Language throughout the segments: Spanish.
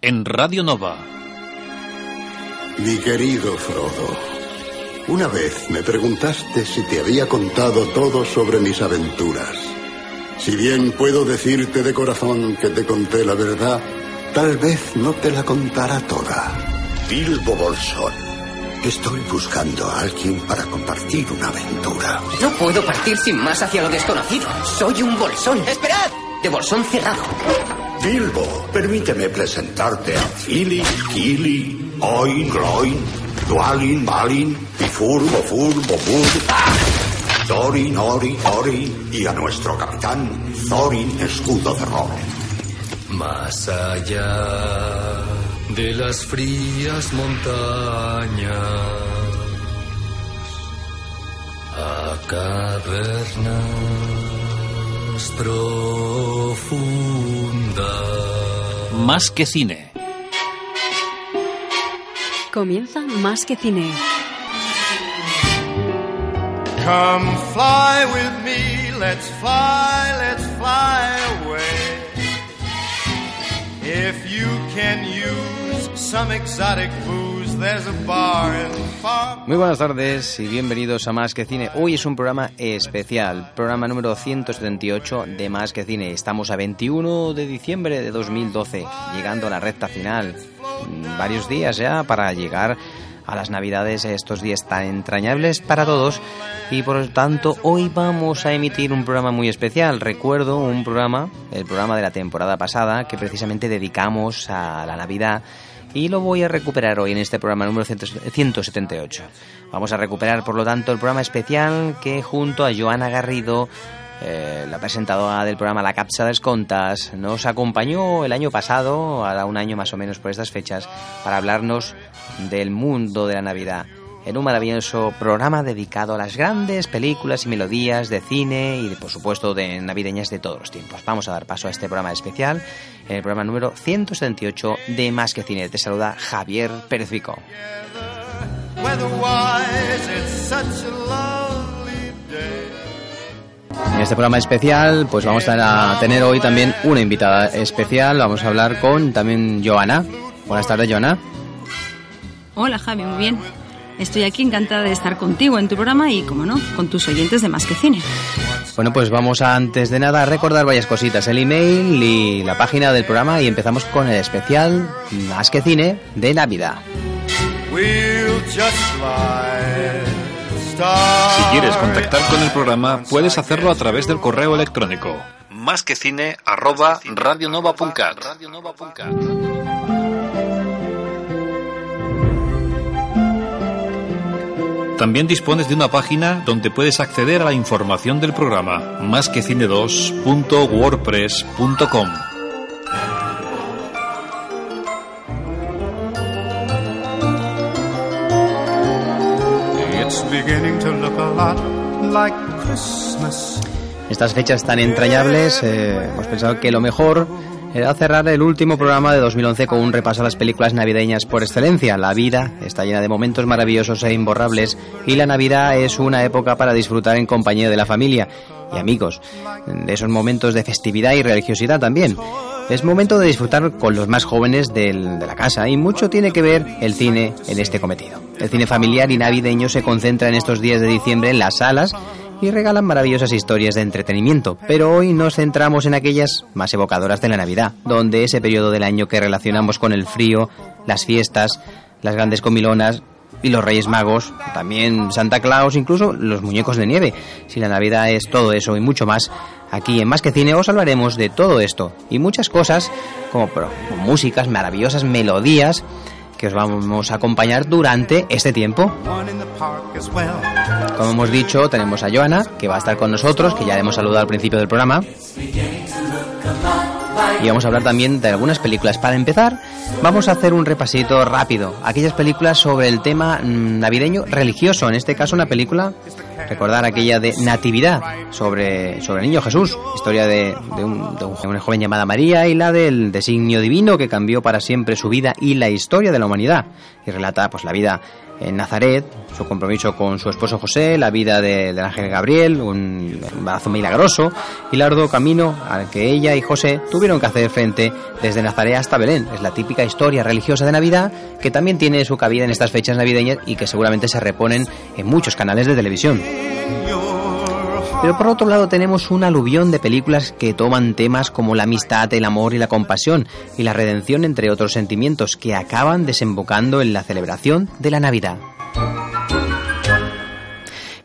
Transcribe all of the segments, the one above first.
En Radio Nova. Mi querido Frodo, una vez me preguntaste si te había contado todo sobre mis aventuras. Si bien puedo decirte de corazón que te conté la verdad, tal vez no te la contara toda. Bilbo Bolsón. Estoy buscando a alguien para compartir una aventura. No puedo partir sin más hacia lo desconocido. Soy un bolsón. ¡Esperad! De bolsón cerrado. Bilbo, permíteme presentarte a Fili, Kili, Oin, Gloin, Dualin, Balin, Bifur, Bofur, Bofur, Thorin, Ori, Ori y a nuestro capitán, Thorin Escudo de Roble. Más allá de las frías montañas, a cavernas profundas. Más que cine. Comienza Más que Cine. Come fly with me, let's fly, let's fly away. If you can use some exotic booze, Muy buenas tardes y bienvenidos a Más que Cine. Hoy es un programa especial, programa número 178 de Más que Cine. Estamos a 21 de diciembre de 2012, llegando a la recta final. Mm, Varios días ya para llegar a las Navidades, estos días tan entrañables para todos. Y por lo tanto, hoy vamos a emitir un programa muy especial. Recuerdo un programa, el programa de la temporada pasada, que precisamente dedicamos a la Navidad y lo voy a recuperar hoy en este programa número 178. Vamos a recuperar, por lo tanto, el programa especial que junto a Joana Garrido, eh, la presentadora del programa La Capsa de Contas, nos acompañó el año pasado, ahora un año más o menos por estas fechas, para hablarnos del mundo de la Navidad. En un maravilloso programa dedicado a las grandes películas y melodías de cine y, por supuesto, de navideñas de todos los tiempos. Vamos a dar paso a este programa especial, en el programa número 178 de Más que Cine. Te saluda Javier Pérez Vico. En este programa especial, pues vamos a tener hoy también una invitada especial. Vamos a hablar con también Joana. Buenas tardes, Joana. Hola Javi, muy bien. Estoy aquí encantada de estar contigo en tu programa y, como no, con tus oyentes de Más que Cine. Bueno, pues vamos a, antes de nada a recordar varias cositas, el email y la página del programa y empezamos con el especial Más que Cine de Navidad. We'll just fly. Si quieres contactar con el programa, puedes hacerlo a través del correo electrónico más que cine arroba radionova.cat. También dispones de una página donde puedes acceder a la información del programa, másquecine2.wordpress.com. It's beginning to look a lot like Christmas. Estas fechas tan entrañables, eh, hemos pensado que lo mejor era cerrar el último programa de 2011 con un repaso a las películas navideñas por excelencia. La vida está llena de momentos maravillosos e imborrables y la Navidad es una época para disfrutar en compañía de la familia y amigos, de esos momentos de festividad y religiosidad también. Es momento de disfrutar con los más jóvenes de la casa y mucho tiene que ver el cine en este cometido. El cine familiar y navideño se concentra en estos días de diciembre en las salas y regalan maravillosas historias de entretenimiento, pero hoy nos centramos en aquellas más evocadoras de la Navidad, donde ese periodo del año que relacionamos con el frío, las fiestas, las grandes comilonas y los Reyes Magos, también Santa Claus, incluso los muñecos de nieve. Si la Navidad es todo eso y mucho más, aquí en Más que Cine os hablaremos de todo esto y muchas cosas, como pro- músicas, maravillosas melodías que os vamos a acompañar durante este tiempo. Como hemos dicho, tenemos a Joana, que va a estar con nosotros, que ya le hemos saludado al principio del programa. Y vamos a hablar también de algunas películas. Para empezar, vamos a hacer un repasito rápido. Aquellas películas sobre el tema mm, navideño religioso, en este caso una película, recordar aquella de Natividad, sobre, sobre el niño Jesús, historia de, de, un, de una joven llamada María y la del designio divino que cambió para siempre su vida y la historia de la humanidad. Y relata pues la vida en Nazaret, su compromiso con su esposo José, la vida de, del ángel Gabriel, un embarazo milagroso y el arduo camino al que ella y José tuvieron que hacer frente desde Nazaret hasta Belén. Es la típica historia religiosa de Navidad que también tiene su cabida en estas fechas navideñas y que seguramente se reponen en muchos canales de televisión. Pero por otro lado tenemos un aluvión de películas que toman temas como la amistad, el amor y la compasión y la redención entre otros sentimientos que acaban desembocando en la celebración de la Navidad.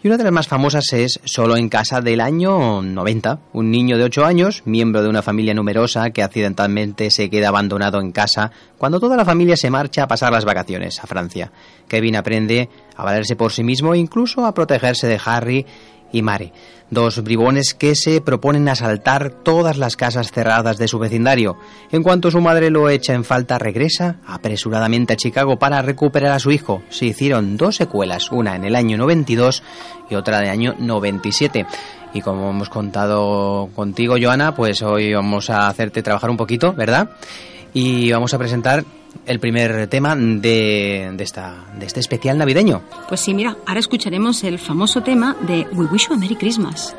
Y una de las más famosas es Solo en casa del año 90. Un niño de 8 años, miembro de una familia numerosa que accidentalmente se queda abandonado en casa cuando toda la familia se marcha a pasar las vacaciones a Francia. Kevin aprende a valerse por sí mismo e incluso a protegerse de Harry y Mary, dos bribones que se proponen asaltar todas las casas cerradas de su vecindario. En cuanto su madre lo echa en falta, regresa apresuradamente a Chicago para recuperar a su hijo. Se hicieron dos secuelas, una en el año 92 y otra el año 97. Y como hemos contado contigo, Joana, pues hoy vamos a hacerte trabajar un poquito, ¿verdad? Y vamos a presentar el primer tema de, de, esta, de este especial navideño. Pues sí, mira, ahora escucharemos el famoso tema de We Wish You a Merry Christmas.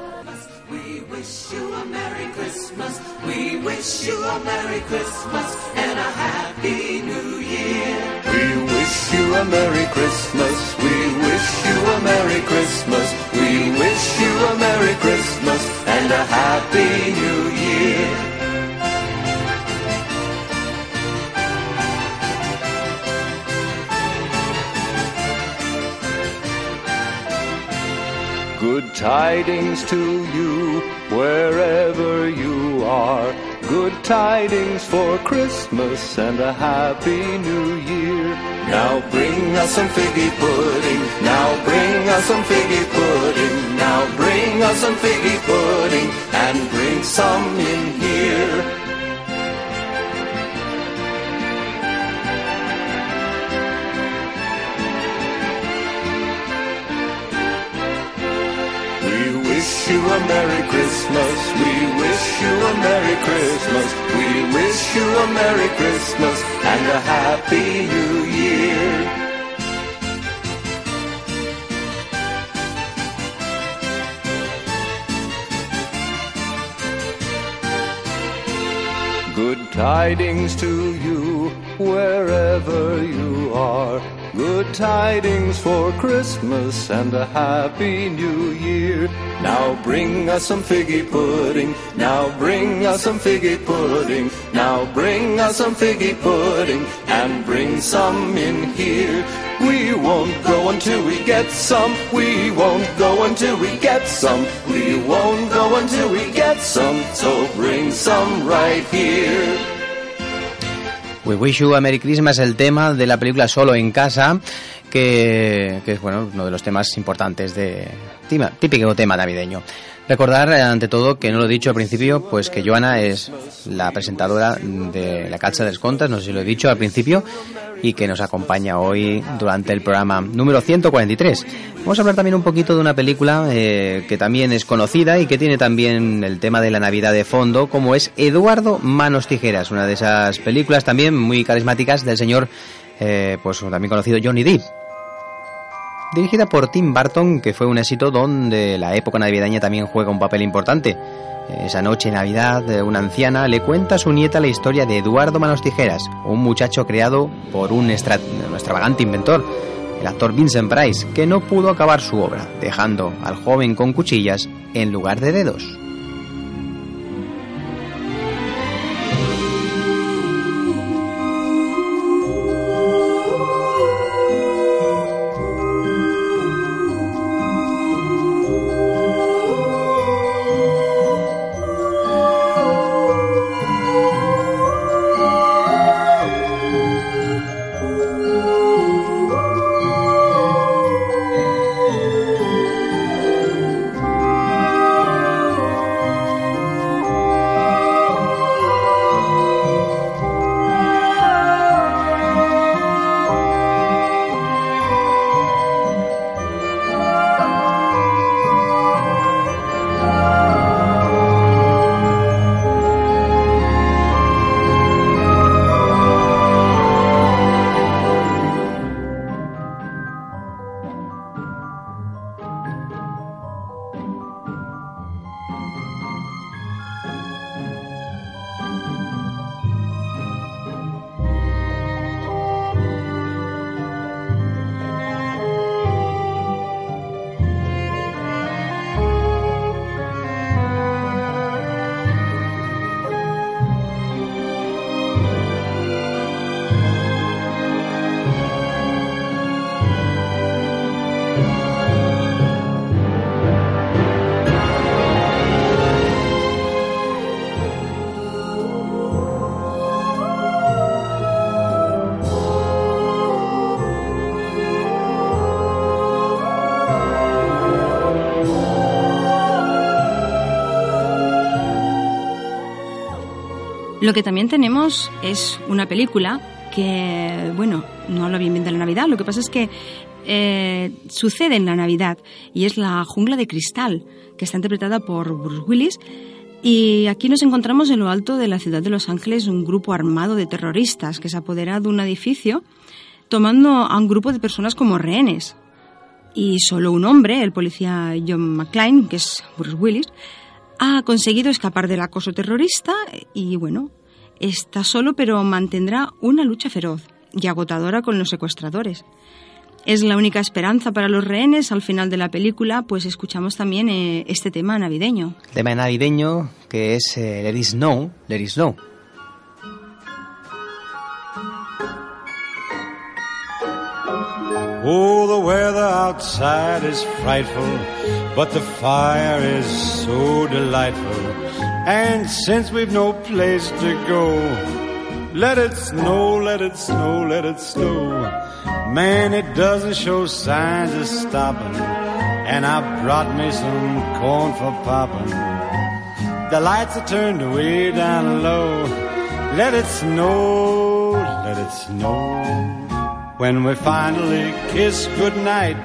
We wish you a Merry Christmas. We wish you a Merry Christmas and a Happy New Year. We wish you a Merry Christmas. We wish you a Merry Christmas. We wish you a Merry Christmas and a Happy New Year. Good tidings to you wherever you are. Good tidings for Christmas and a happy new year. Now bring us some figgy pudding. Now bring us some figgy pudding. Now bring us some figgy pudding and bring some in here. Wish you a Merry Christmas. We wish you a Merry Christmas. We wish you a Merry Christmas and a Happy New Year. Good tidings to you wherever you are. Good tidings for Christmas and a happy new year. Now bring us some figgy pudding. Now bring us some figgy pudding. Now bring us some figgy pudding and bring some in here. We won't go until we get some. We won't go until we get some. We won't go until we get some. So bring some right here. We Wish You a Merry Christmas, el tema de la película Solo en Casa, que, que es bueno uno de los temas importantes de típico tema navideño. Recordar, eh, ante todo, que no lo he dicho al principio, pues que Joana es la presentadora de La Calza de Contas, no sé si lo he dicho al principio, y que nos acompaña hoy durante el programa número 143. Vamos a hablar también un poquito de una película eh, que también es conocida y que tiene también el tema de la Navidad de fondo, como es Eduardo Manos Tijeras, una de esas películas también muy carismáticas del señor, eh, pues también conocido Johnny Depp dirigida por Tim Burton, que fue un éxito donde la época navideña también juega un papel importante. Esa noche de Navidad, una anciana le cuenta a su nieta la historia de Eduardo Manos Tijeras, un muchacho creado por un, un extravagante inventor, el actor Vincent Price, que no pudo acabar su obra, dejando al joven con cuchillas en lugar de dedos. Música Lo que también tenemos es una película que, bueno, no habla bien bien de la Navidad, lo que pasa es que eh, sucede en la Navidad y es La jungla de cristal, que está interpretada por Bruce Willis. Y aquí nos encontramos en lo alto de la ciudad de Los Ángeles un grupo armado de terroristas que se apodera de un edificio tomando a un grupo de personas como rehenes. Y solo un hombre, el policía John McClane, que es Bruce Willis, ha conseguido escapar del acoso terrorista y bueno, está solo pero mantendrá una lucha feroz y agotadora con los secuestradores. Es la única esperanza para los rehenes. Al final de la película, pues escuchamos también eh, este tema navideño. Tema navideño que es eh, Let It Snow, Let It Snow. Oh, the weather outside is frightful, but the fire is so delightful. And since we've no place to go, let it snow, let it snow, let it snow. Man, it doesn't show signs of stopping. And I brought me some corn for popping. The lights are turned way down low. Let it snow, let it snow. When we finally kiss goodnight,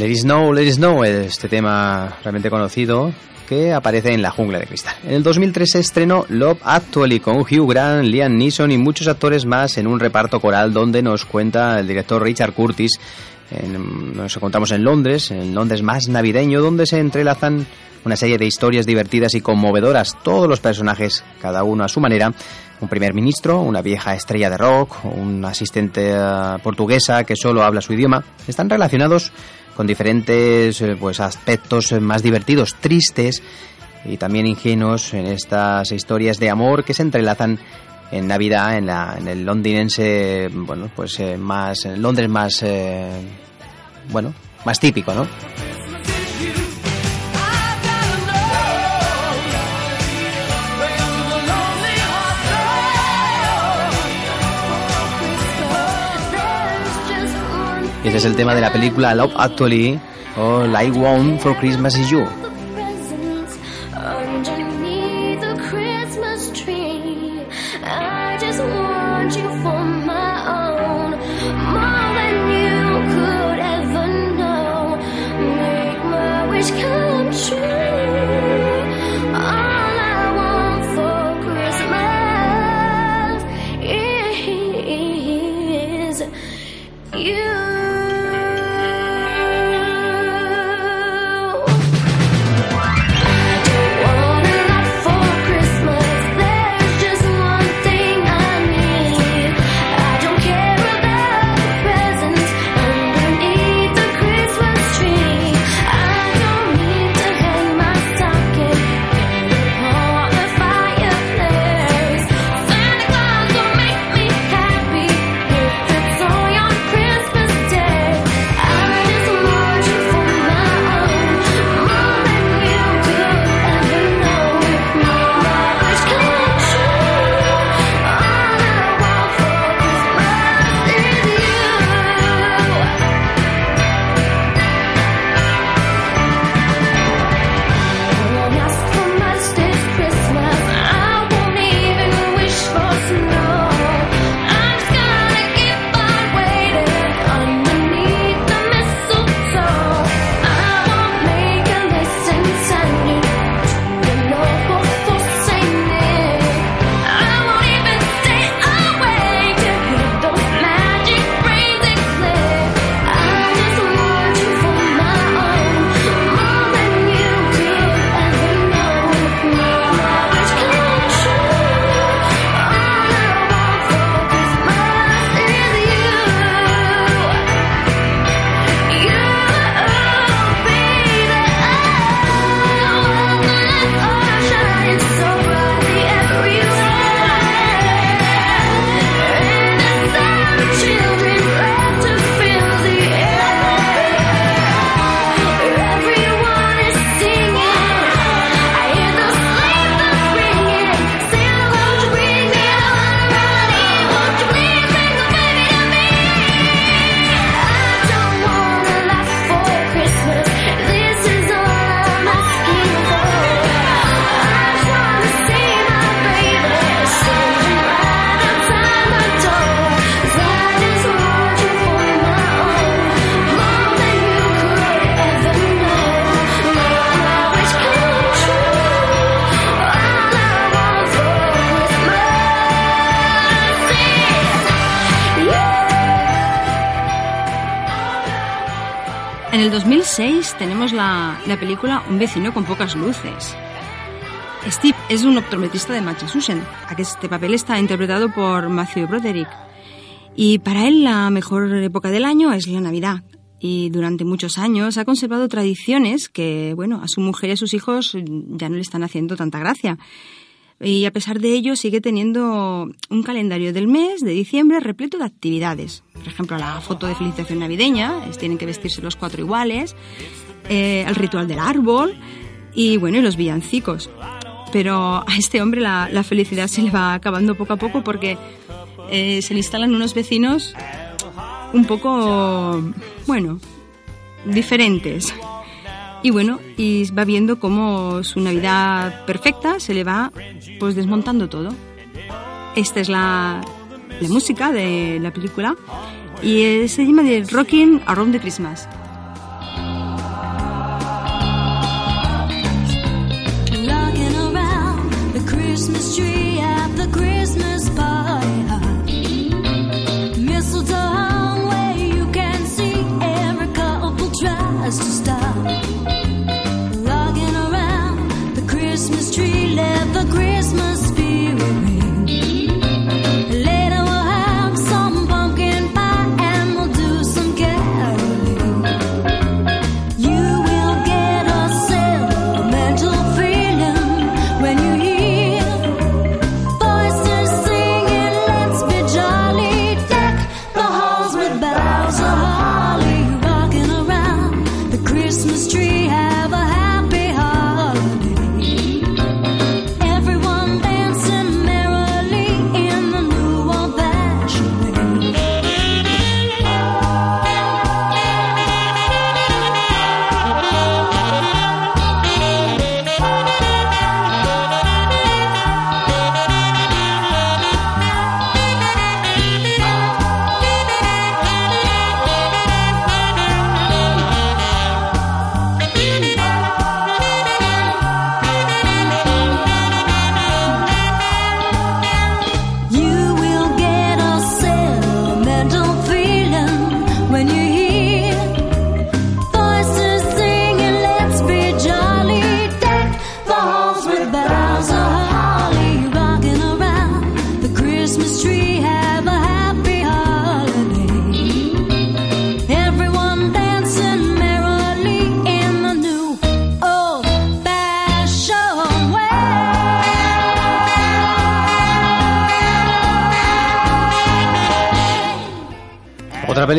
Let It Snow, Let It Snow, este tema realmente conocido que aparece en La Jungla de Cristal. En el 2003 se estrenó Love Actually con Hugh Grant, Liam Neeson y muchos actores más en un reparto coral donde nos cuenta el director Richard Curtis. nos encontramos en Londres, en Londres más navideño, donde se entrelazan una serie de historias divertidas y conmovedoras. Todos los personajes, cada uno a su manera, un primer ministro, una vieja estrella de rock, una asistente eh, portuguesa que solo habla su idioma, están relacionados con diferentes eh, pues, aspectos más divertidos, tristes y también ingenuos en estas historias de amor que se entrelazan en Navidad, en, la, en el londinense, bueno, pues eh, más, en Londres más, eh, bueno, más típico, ¿no? Ese es el tema de la película Love Actually o Like One for Christmas is You. En el 2006 tenemos la, la película Un vecino con pocas luces. Steve es un optometrista de Massachusetts. Este papel está interpretado por Matthew Broderick. Y para él la mejor época del año es la Navidad. Y durante muchos años ha conservado tradiciones que, bueno, a su mujer y a sus hijos ya no le están haciendo tanta gracia. Y a pesar de ello sigue teniendo un calendario del mes de diciembre repleto de actividades. Por ejemplo, la foto de felicitación navideña, tienen que vestirse los cuatro iguales, eh, el ritual del árbol y, bueno, y los villancicos. Pero a este hombre la, felicidad se le va acabando poco a poco porque eh, se le instalan unos vecinos un poco, bueno, diferentes. Y bueno, y va viendo cómo su Navidad perfecta se le va pues desmontando todo. Esta es la, la música de la película y se llama de Rocking Around the Christmas. Tree the Christmas tree,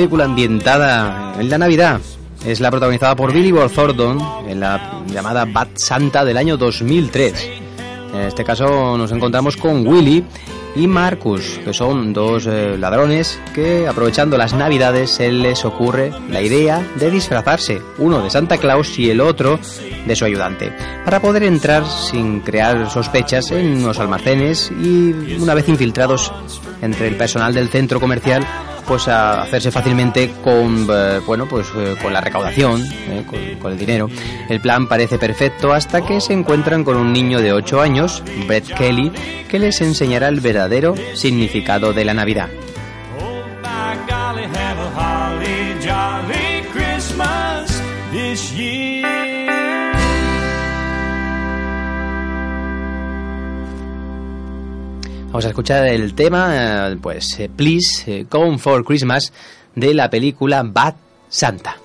película ambientada en la Navidad es la protagonizada por Billy Bob Thornton en la llamada Bad Santa del año 2003. En este caso nos encontramos con Willy y Marcus, que son dos eh, ladrones que aprovechando las Navidades se les ocurre la idea de disfrazarse, uno de Santa Claus y el otro de su ayudante, para poder entrar sin crear sospechas en unos almacenes y una vez infiltrados entre el personal del centro comercial pues a hacerse fácilmente con eh, bueno pues eh, con la recaudación eh, con, el dinero. El plan parece perfecto hasta que se encuentran con un niño de 8 años Brett Kelly que les enseñará el verdadero significado de la Navidad vamos a escuchar el tema eh, pues eh, Please eh, Come for Christmas de la película Bad Santa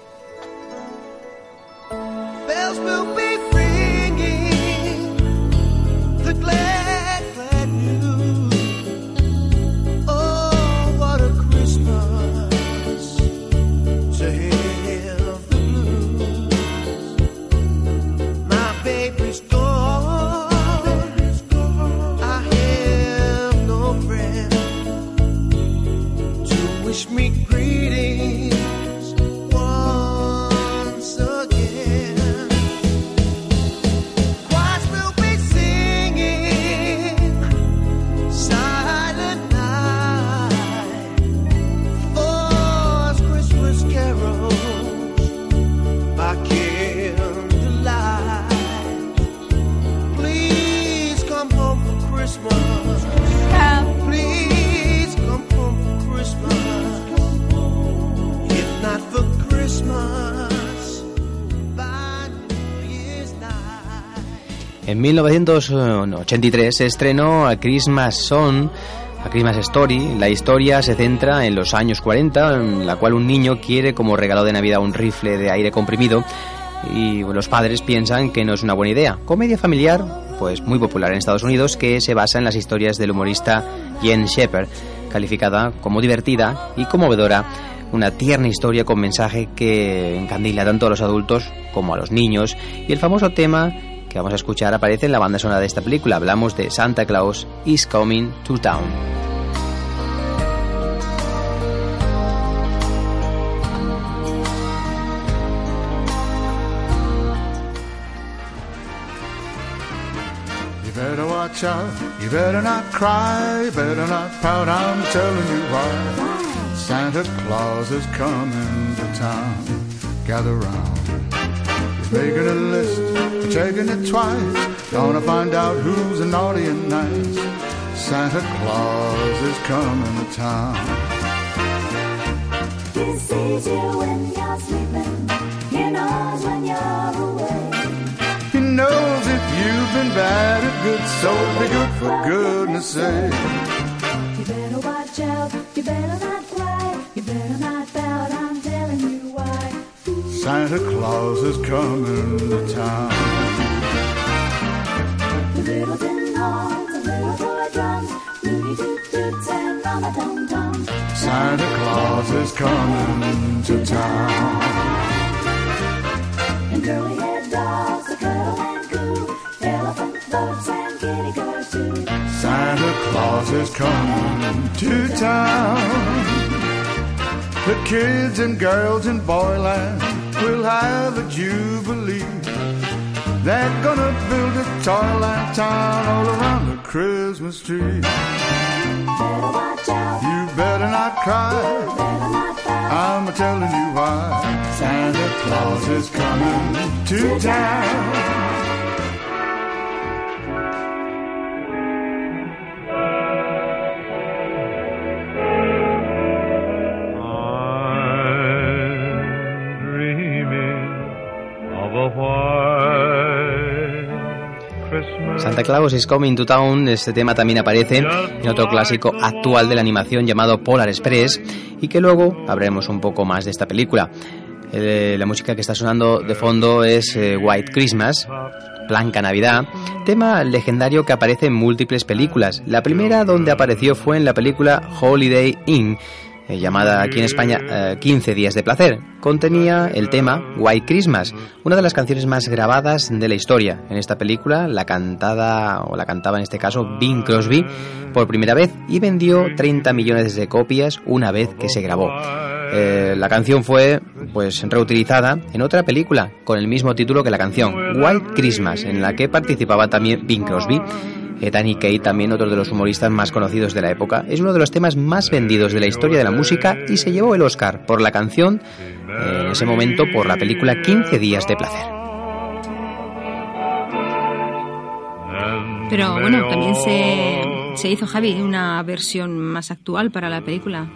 En 1983 se estrenó A Christmas Song, A Christmas Story. La historia se centra en los años 40, en la cual un niño quiere como regalo de Navidad un rifle de aire comprimido y los padres piensan que no es una buena idea. Comedia familiar, pues muy popular en Estados Unidos, que se basa en las historias del humorista Jen Shepard, calificada como divertida y conmovedora, una tierna historia con mensaje que encandila tanto a los adultos como a los niños y el famoso tema que vamos a escuchar aparece en la banda sonora de esta película. Hablamos de Santa Claus is Coming to Town. Better watch out, you better not cry, you better not pout, I'm telling you why. Santa Claus is coming to town. Gather round. Making a list, checking it twice. Gonna find out who's naughty and nice. Santa Claus is coming to town. He sees you when you're sleeping. He knows when you're away. He knows if you've been bad or good, so be good for goodness sake. You better watch out. You better not cry. You better not pout. I'm telling you. Santa Claus is coming to town. The little tin horns and little toy drums, Rudy toot toots and mama tum tum. Santa Claus is coming to town. And curly head dolls that cuddle and coo, elephant boats and kitty cars too. Santa Claus is coming to town. The kids and girls in Boyland will have a jubilee. They're gonna build a toyland town all around the Christmas tree. You better not cry. I'm a telling you why. Santa Claus is coming to town. Santa Claus is Coming to Town, este tema también aparece en otro clásico actual de la animación llamado Polar Express y que luego hablaremos un poco más de esta película. Eh, la música que está sonando de fondo es eh, White Christmas, Blanca Navidad, tema legendario que aparece en múltiples películas. La primera donde apareció fue en la película Holiday Inn, eh, llamada aquí en España eh, 15 días de placer. Contenía el tema White Christmas, una de las canciones más grabadas de la historia. En esta película la cantada o la cantaba en este caso Bing Crosby por primera vez y vendió 30 millones de copias una vez que se grabó. Eh, la canción fue pues reutilizada en otra película con el mismo título que la canción White Christmas en la que participaba también Bing Crosby. Eh, Danny Kaye, también otro de los humoristas más conocidos de la época, es uno de los temas más vendidos de la historia de la música y se llevó el Oscar por la canción, eh, en ese momento por la película 15 días de placer. Pero bueno, también se, se hizo, Javi, una versión más actual para la película,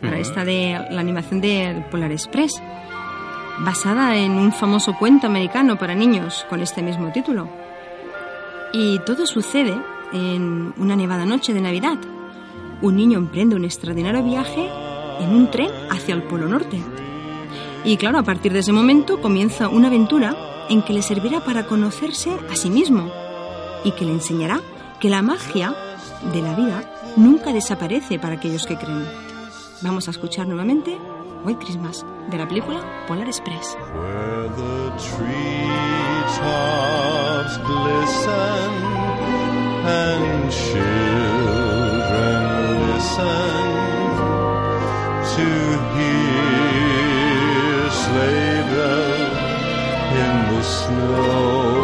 para esta de la animación de Polar Express, basada en un famoso cuento americano para niños con este mismo título. Y todo sucede en una nevada noche de Navidad. Un niño emprende un extraordinario viaje en un tren hacia el Polo Norte. Y claro, a partir de ese momento comienza una aventura en que le servirá para conocerse a sí mismo y que le enseñará que la magia de la vida nunca desaparece para aquellos que creen. Vamos a escuchar nuevamente White Christmas de la película Polar Express. Where the treetops glisten and children listen to hear sleigh bells in the snow.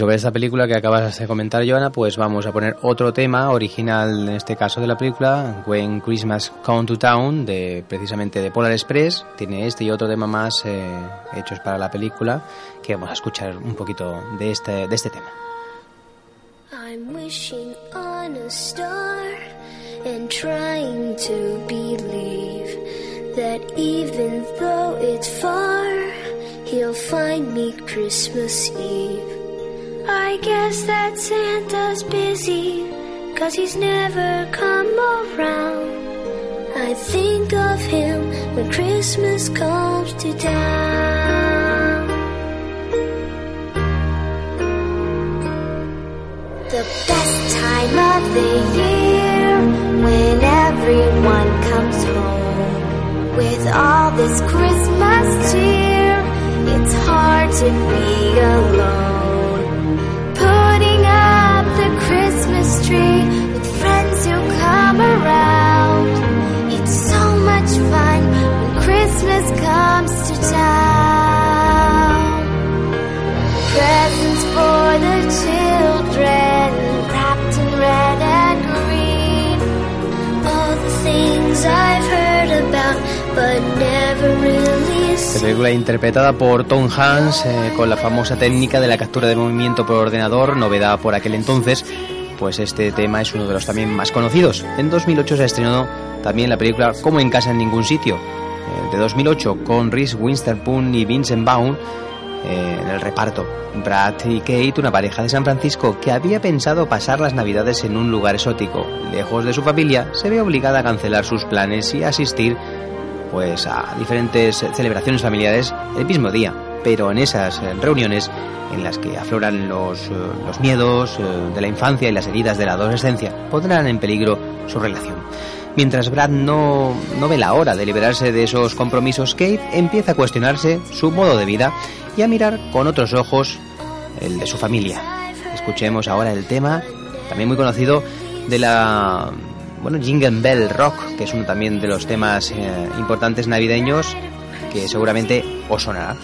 Sobre esta película que acabas de comentar, Joana, pues vamos a poner otro tema original, en este caso de la película, When Christmas Come to Town, de precisamente de Polar Express. Tiene este y otro tema más eh, hechos para la película, que vamos a escuchar un poquito de este, de este tema. I'm wishing on a star and trying to believe that even though it's far, he'll find me Christmas Eve. I guess that Santa's busy, cause he's never come around. I think of him when Christmas comes to town. The best time of the year when everyone comes home with all this Christmas cheer. It's hard to be alone. Esta película interpretada por Tom Hanks eh, con la famosa técnica de la captura de movimiento por ordenador, novedad por aquel entonces, pues este tema es uno de los también más conocidos. En 2008 se estrenó también la película Como en casa en ningún sitio, eh, de 2008, con Reese Witherspoon y Vincent Vaughn eh, en el reparto. Brad y Kate, una pareja de San Francisco que había pensado pasar las navidades en un lugar exótico, lejos de su familia, se ve obligada a cancelar sus planes y asistir pues a diferentes celebraciones familiares el mismo día, pero en esas eh, reuniones en las que afloran los, eh, los miedos eh, de la infancia y las heridas de la adolescencia, pondrán en peligro su relación. Mientras Brad no, no ve la hora de liberarse de esos compromisos, Kate empieza a cuestionarse su modo de vida y a mirar con otros ojos el de su familia. Escuchemos ahora el tema, también muy conocido, de la bueno, Jingle Bell Rock, que es uno también de los temas eh, importantes navideños que seguramente os sonará.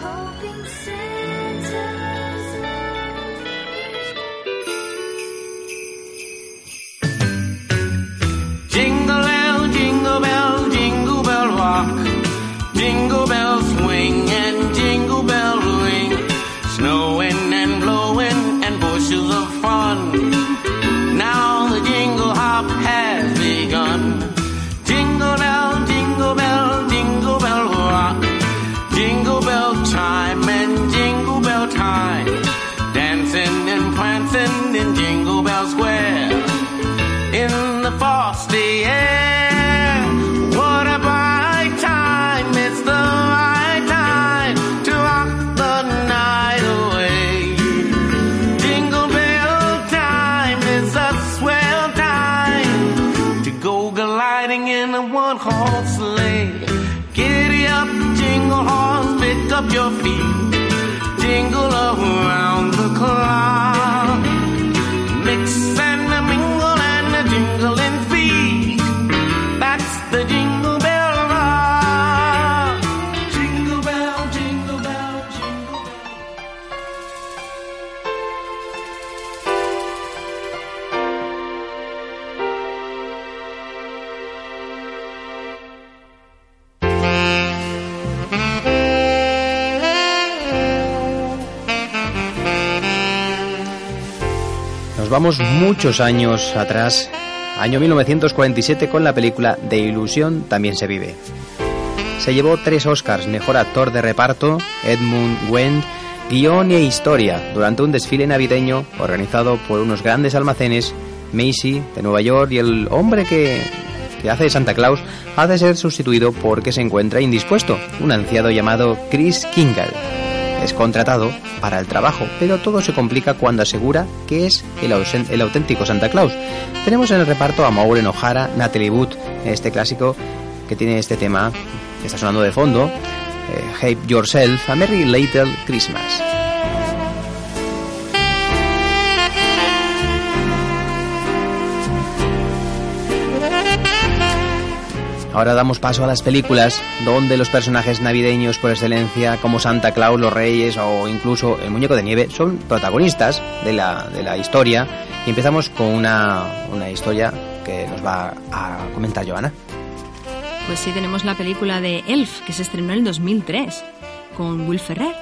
Vamos muchos años atrás, año 1947 con la película De Ilusión también se vive. Se llevó tres Oscars, mejor actor de reparto, Edmund Wendt, guion e historia, durante un desfile navideño organizado por unos grandes almacenes, Macy de Nueva York y el hombre que, que hace de Santa Claus ha de ser sustituido porque se encuentra indispuesto, un anciano llamado Chris Kingle. Es contratado para el trabajo, pero todo se complica cuando asegura que es el, auténtico Santa Claus. Tenemos en el reparto a Maureen O'Hara, Natalie Wood, este clásico que tiene este tema que está sonando de fondo, eh, Hate Yourself, A Merry Little Christmas. Ahora damos paso a las películas donde los personajes navideños por excelencia, como Santa Claus, los Reyes o incluso el Muñeco de Nieve, son protagonistas de la, de la historia. Y empezamos con una, una historia que nos va a comentar Joana. Pues sí, tenemos la película de Elf, que se estrenó en el 2003, con Will Ferrer,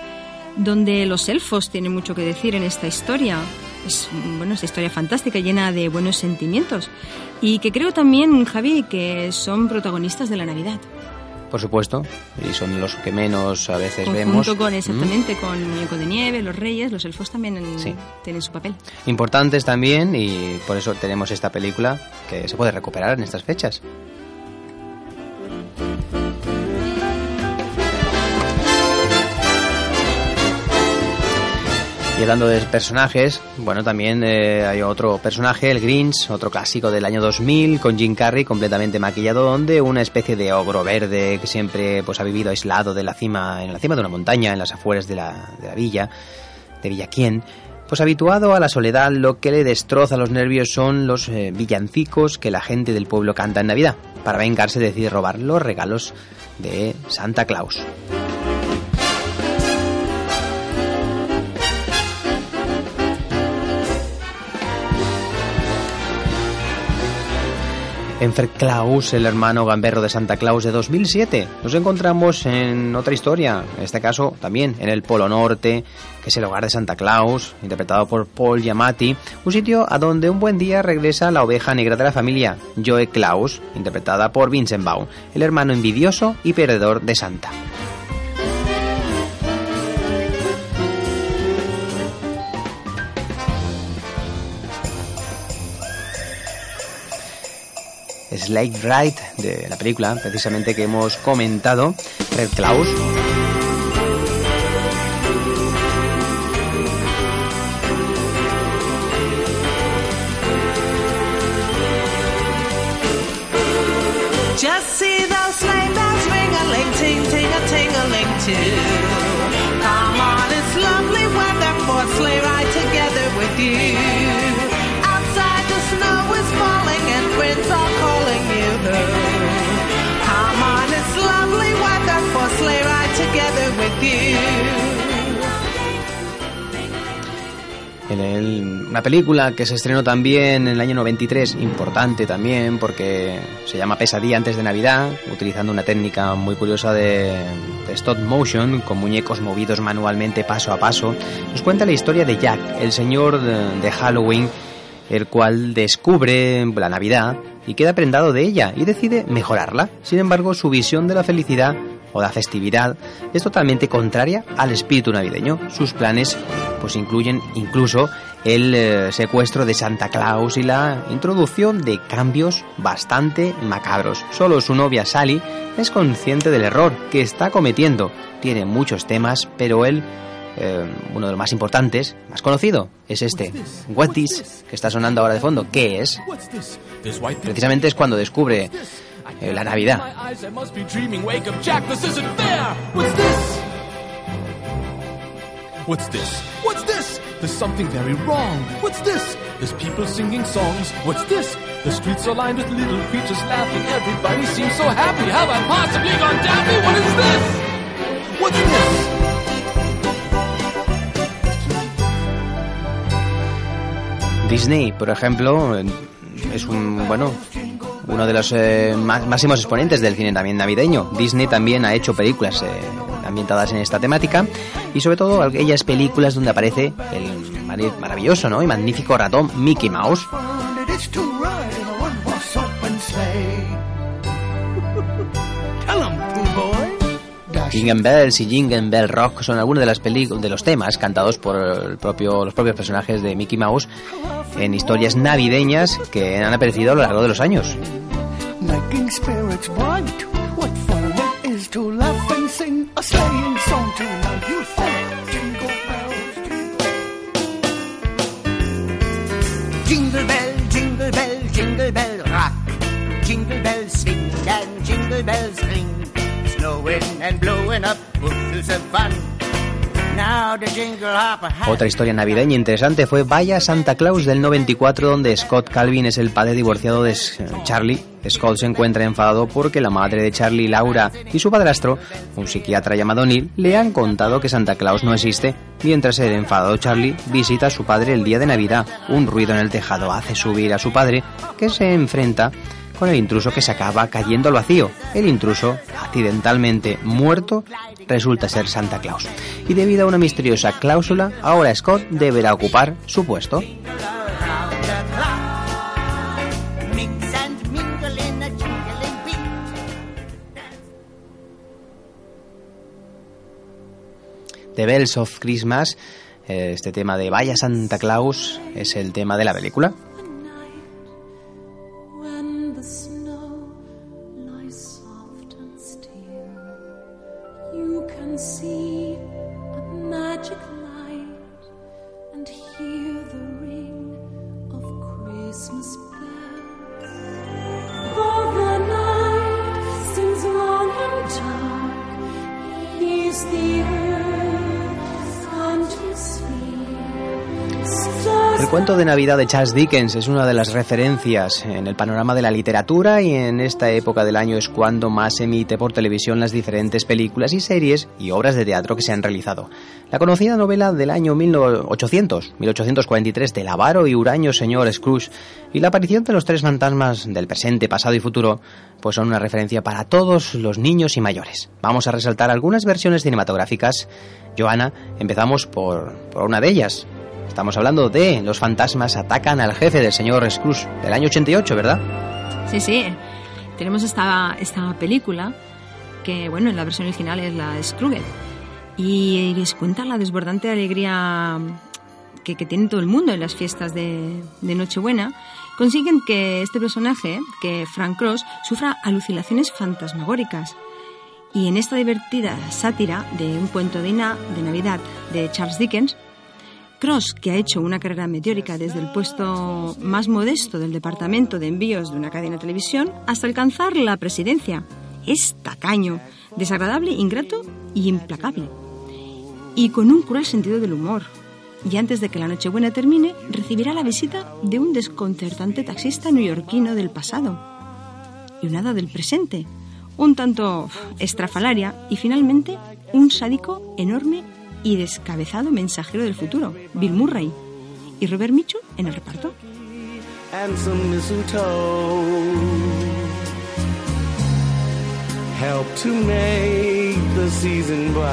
donde los elfos tienen mucho que decir en esta historia. Es bueno, esta historia fantástica, llena de buenos sentimientos. Y que creo también, Javi, que son protagonistas de la Navidad. Por supuesto, y son los que menos a veces Conjunto vemos. con, Mm. exactamente, con el Muñeco de Nieve, los Reyes, los elfos también en- Sí. tienen su papel. Importantes también y por eso tenemos esta película que se puede recuperar en estas fechas. Y hablando de personajes, bueno, también eh, hay otro personaje, el Grinch, otro clásico del año 2000, con Jim Carrey completamente maquillado, donde una especie de ogro verde que siempre pues, ha vivido aislado de la cima, en la cima de una montaña, en las afueras de la, de la villa, de Villaquién, pues habituado a la soledad, lo que le destroza los nervios son los eh, villancicos que la gente del pueblo canta en Navidad. Para vengarse decide robar los regalos de Santa Claus. En Fred Claus, el hermano gamberro de Santa Claus de 2007, nos encontramos en otra historia, en este caso también en el Polo Norte, que es el hogar de Santa Claus, interpretado por Paul Giamatti, un sitio a donde un buen día regresa la oveja negra de la familia, Joe Claus, interpretada por Vincent Vaughn, el hermano envidioso y perdedor de Santa. Slade Wright de la película, precisamente que hemos comentado, Red Klaus. Just see those sleigh bells ring a ling ting ting ting a ling too. Come on, it's lovely weather for a sleigh ride together with you. Una película que se estrenó también en el año 93, importante también porque se llama Pesadilla antes de Navidad, utilizando una técnica muy curiosa de, de stop motion, con muñecos movidos manualmente paso a paso. Nos cuenta la historia de Jack, el señor de, de Halloween, el cual descubre la Navidad y queda prendado de ella y decide mejorarla. Sin embargo, su visión de la felicidad o la festividad es totalmente contraria al espíritu navideño. Sus planes pues incluyen incluso el eh, secuestro de Santa Claus y la introducción de cambios bastante macabros. Solo su novia Sally es consciente del error que está cometiendo. Tiene muchos temas, pero él eh, uno de los más importantes, más conocido, es este, What This, que está sonando ahora de fondo. ¿Qué es? Precisamente es cuando descubre eh, la Navidad. I must be dreaming. Wake up, Jack, this isn't fair. What's this? What's this? What's this? There's something very wrong. What's this? There's people singing songs. What's this? The streets are lined with little creatures laughing. Everybody seems so happy. Have I possibly gone daffy? What is this? What's this? Disney, por ejemplo, es un, bueno, uno de los eh, má- máximos exponentes del cine también navideño. Disney también ha hecho películas eh, ambientadas en esta temática y sobre todo aquellas películas donde aparece el maravilloso ¿no? y magnífico ratón Mickey Mouse. Jingle Bells y Jingle Bell Rock son algunos de las de los temas cantados por el propio, los propios personajes de Mickey Mouse en historias navideñas que han aparecido a lo largo de los años. Jingle bells, swing jingle bells ring. Otra historia navideña interesante fue Vaya Santa Claus del 94, donde Scott Calvin es el padre divorciado de Charlie. Scott se encuentra enfadado porque la madre de Charlie, Laura, y su padrastro, un psiquiatra llamado Neil, le han contado que Santa Claus no existe, mientras el enfadado Charlie visita a su padre el día de Navidad. Un ruido en el tejado hace subir a su padre, que se enfrenta con el intruso que se acaba cayendo al vacío. El intruso, accidentalmente muerto, resulta ser Santa Claus. Y debido a una misteriosa cláusula, ahora Scott deberá ocupar su puesto. The Bells of Christmas, eh, este tema de Vaya Santa Claus, es el tema de la película. Cuento de Navidad de Charles Dickens es una de las referencias en el panorama de la literatura y en esta época del año es cuando más se emite por televisión las diferentes películas y series y obras de teatro que se han realizado. La conocida novela del año 1800, 1843 del avaro y huraño señor Scrooge y la aparición de los tres fantasmas del presente, pasado y futuro pues son una referencia para todos los niños y mayores. Vamos a resaltar algunas versiones cinematográficas. Joana, empezamos por, por una de ellas, Estamos hablando de Los fantasmas atacan al jefe del señor Scrooge del año 88, ¿verdad? Sí, sí. Tenemos esta, esta película que, bueno, en la versión original es la Scrooge. Y les cuenta la desbordante alegría que, que tiene todo el mundo en las fiestas de, de Nochebuena. Consiguen que este personaje, que Frank Cross, sufra alucinaciones fantasmagóricas. Y en esta divertida sátira de un cuento de, Ina- de Navidad de Charles Dickens, Cross, que ha hecho una carrera meteórica desde el puesto más modesto del departamento de envíos de una cadena de televisión hasta alcanzar la presidencia, es tacaño, desagradable, ingrato y implacable. Y con un cruel sentido del humor. Y antes de que la Nochebuena termine, recibirá la visita de un desconcertante taxista neoyorquino del pasado y un hada del presente, un tanto estrafalaria y finalmente un sádico enorme y descabezado mensajero del futuro, Bill Murray, y Robert Mitchum en el reparto. and some mistletoe help to make the season bright.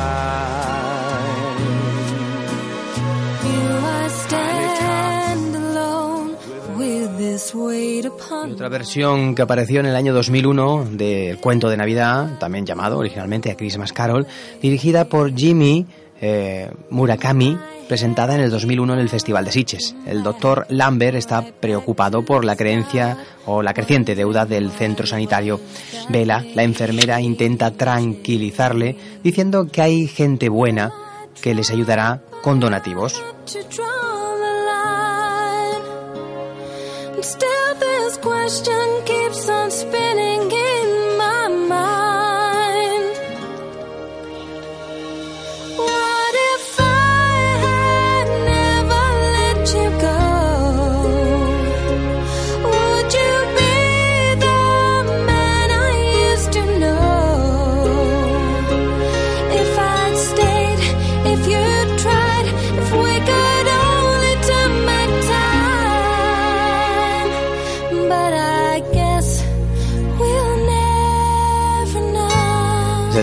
Here I stand alone with this weight Y otra versión que apareció en el año 2001 del cuento de Navidad, también llamado originalmente A Christmas Carol, dirigida por Jimmy eh, Murakami, presentada en el 2001 en el Festival de Sitges. El doctor Lambert está preocupado por la creencia o la creciente deuda del centro sanitario. Bella, la enfermera, intenta tranquilizarle diciendo que hay gente buena que les ayudará con donativos.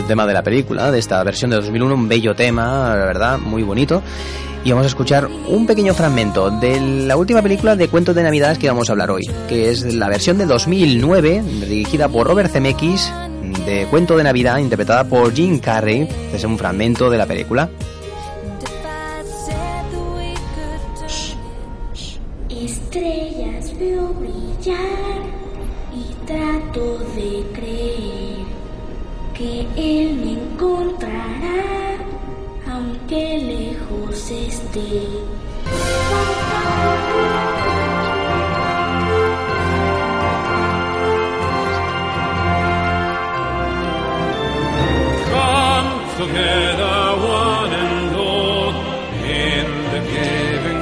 Tema de la película, de esta versión de 2001, un bello tema, la verdad, muy bonito. Y vamos a escuchar un pequeño fragmento de la última película de cuentos de Navidad que vamos a hablar hoy, que es la versión de 2009, dirigida por Robert Zemeckis, de Cuento de Navidad, interpretada por Jim Carrey. Es un fragmento de la película. Estrellas veo brillar y trato de creer que Él me encontrará aunque lejos esté.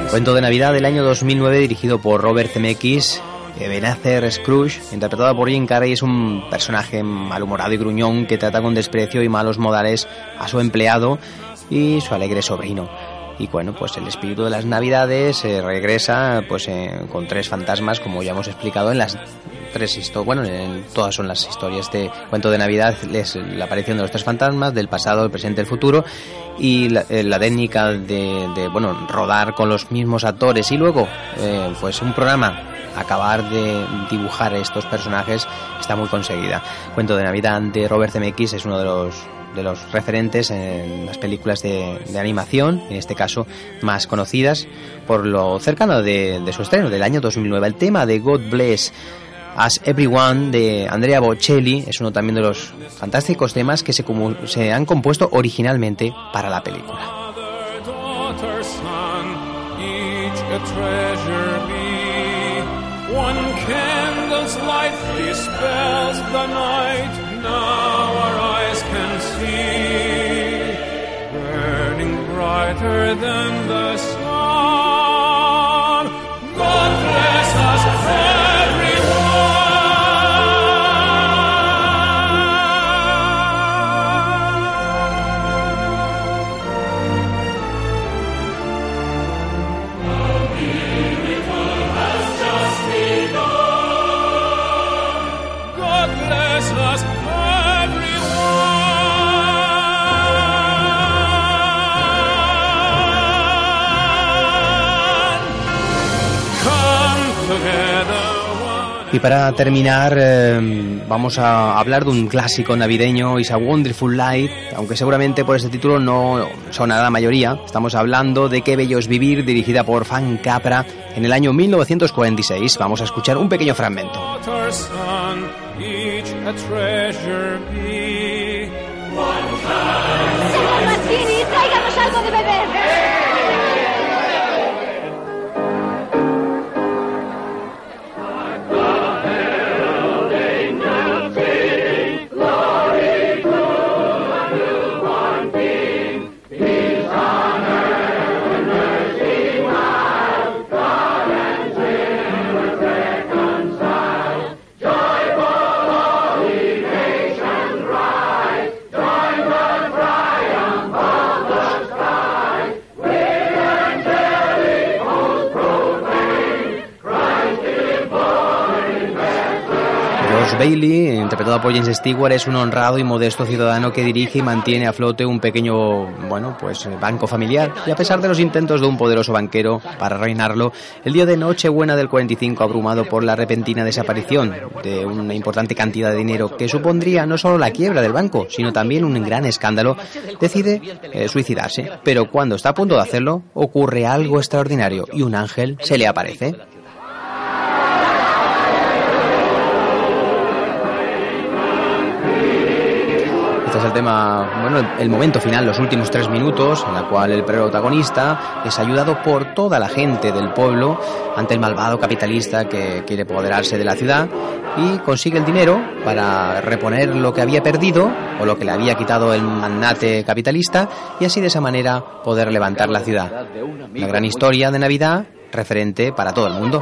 Cuento de Navidad del año 2009 dirigido por Robert Zemeckis. Ebenezer Scrooge, interpretado por Jim Carrey, es un personaje malhumorado y gruñón que trata con desprecio y malos modales a su empleado y su alegre sobrino. Y bueno, pues el espíritu de las Navidades eh, regresa pues eh, con tres fantasmas, como ya hemos explicado en las tres historias. Bueno, en, todas son las historias de cuento de Navidad, es la aparición de los tres fantasmas, del pasado, el presente, el futuro, y la, eh, la técnica de, de, bueno rodar con los mismos actores y luego eh, pues un programa acabar de dibujar estos personajes está muy conseguida. Cuento de Navidad de Robert Zemeckis es uno de los de los referentes en las películas de, animación, en este caso más conocidas por lo cercano de, de, su estreno del año 2009. El tema de God Bless As Everyone de Andrea Bocelli es uno también de los fantásticos temas que se, se han compuesto originalmente para la película. One candle's light dispels the night. Now our eyes can see, burning brighter than the sun. Y para terminar, eh, vamos a hablar de un clásico navideño, Is a Wonderful Light, aunque seguramente por este título no sonará la mayoría. Estamos hablando de Qué bello es vivir, dirigida por Fan Capra en el año 1946. Vamos a escuchar un pequeño fragmento. Algo de beber. Bailey, interpretado por James Stewart, es un honrado y modesto ciudadano que dirige y mantiene a flote un pequeño, bueno, pues banco familiar. Y a pesar de los intentos de un poderoso banquero para reinarlo, el día de Nochebuena del 45, abrumado por la repentina desaparición de una importante cantidad de dinero que supondría no solo la quiebra del banco, sino también un gran escándalo, decide eh, suicidarse. Pero cuando está a punto de hacerlo, ocurre algo extraordinario y un ángel se le aparece. Es el tema, bueno, el momento final, los últimos tres minutos, en la cual el protagonista es ayudado por toda la gente del pueblo ante el malvado capitalista que quiere apoderarse de la ciudad y consigue el dinero para reponer lo que había perdido o lo que le había quitado el magnate capitalista y así de esa manera poder levantar la ciudad. Una gran historia de Navidad referente para todo el mundo.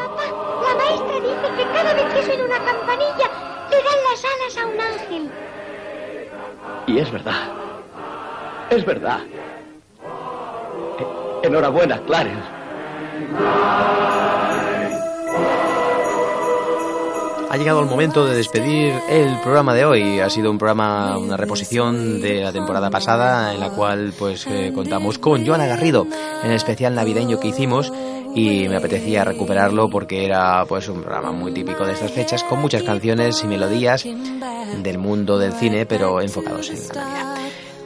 Y es verdad. Es verdad. Enhorabuena, Clarence. Ha llegado el momento de despedir el programa de hoy. Ha sido un programa, una reposición de la temporada pasada en la cual pues eh, contamos con Joana Garrido en el especial navideño que hicimos y me apetecía recuperarlo porque era pues un programa muy típico de estas fechas con muchas canciones y melodías del mundo del cine pero enfocados en la Navidad.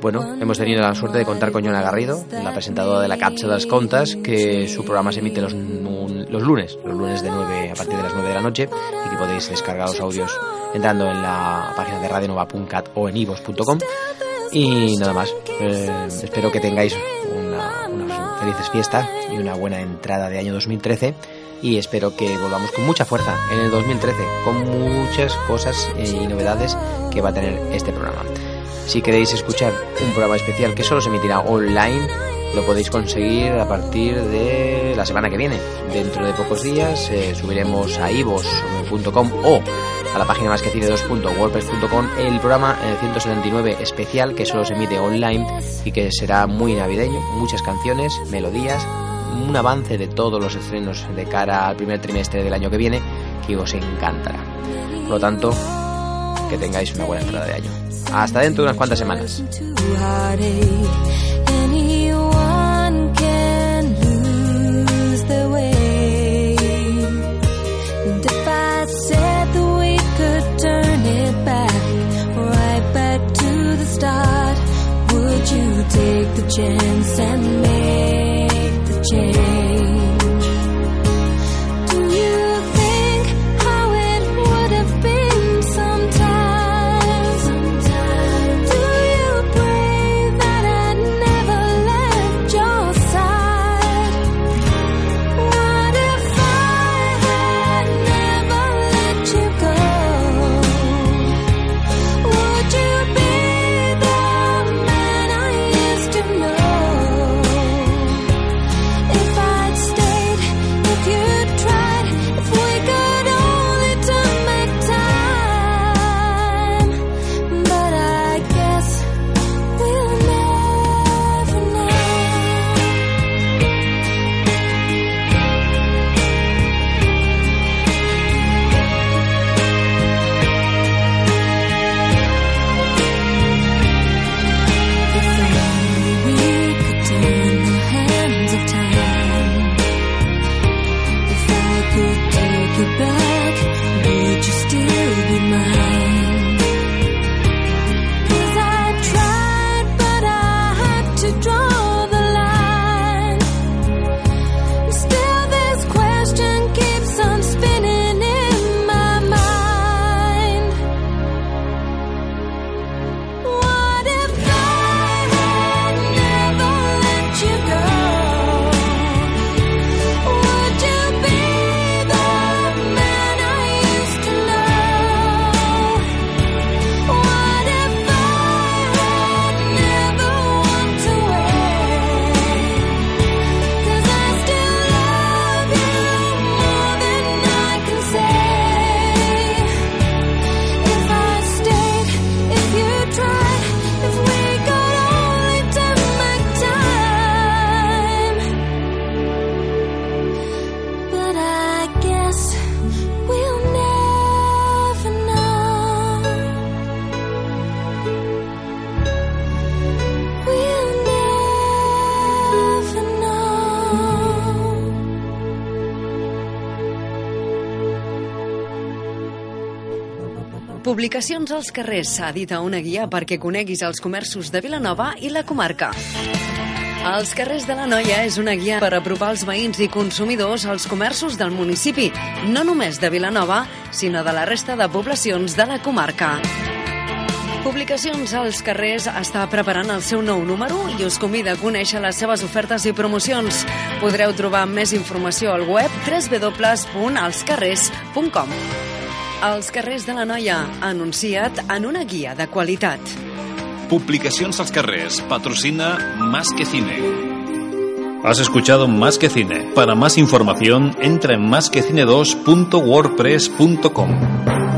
Bueno, hemos tenido la suerte de contar con Joana Garrido, la presentadora de la Capsa de las Contas, que su programa se emite los, los lunes, los lunes de 9 a partir de las 9 de la noche y que podéis descargar los audios entrando en la página de radionova.cat o en ivos.com. Y nada más, eh, espero que tengáis felices fiestas y una buena entrada de año 2013 y espero que volvamos con mucha fuerza en el 2013 con muchas cosas y novedades que va a tener este programa. Si queréis escuchar un programa especial que solo se emitirá online, lo podéis conseguir a partir de la semana que viene. Dentro de pocos días eh, subiremos a ivos.com o a la página más que cine 2.wordpress.com el programa eh, 179 especial que solo se emite online y que será muy navideño, muchas canciones, melodías, un avance de todos los estrenos de cara al primer trimestre del año que viene que os encantará. Por lo tanto, que tengáis una buena entrada de año. Hasta dentro de unas cuantas semanas. again. Publicacions als carrers edita una guia perquè coneguis els comerços de Vilanova i la comarca. Els carrers de la Noia és una guia per apropar els veïns i consumidors als comerços del municipi, no només de Vilanova, sinó de la resta de poblacions de la comarca. Publicacions als carrers està preparant el seu nou número i us convida a conèixer les seves ofertes i promocions. Podreu trobar més informació al web www.alscarrers.com. Els carrers de la Noia, anunciat en una guia de qualitat. Publicaciones als carrers. Patrocina Más que Cine. Has escuchado Más que Cine. Para más información, entra en másquecine2.wordpress.com.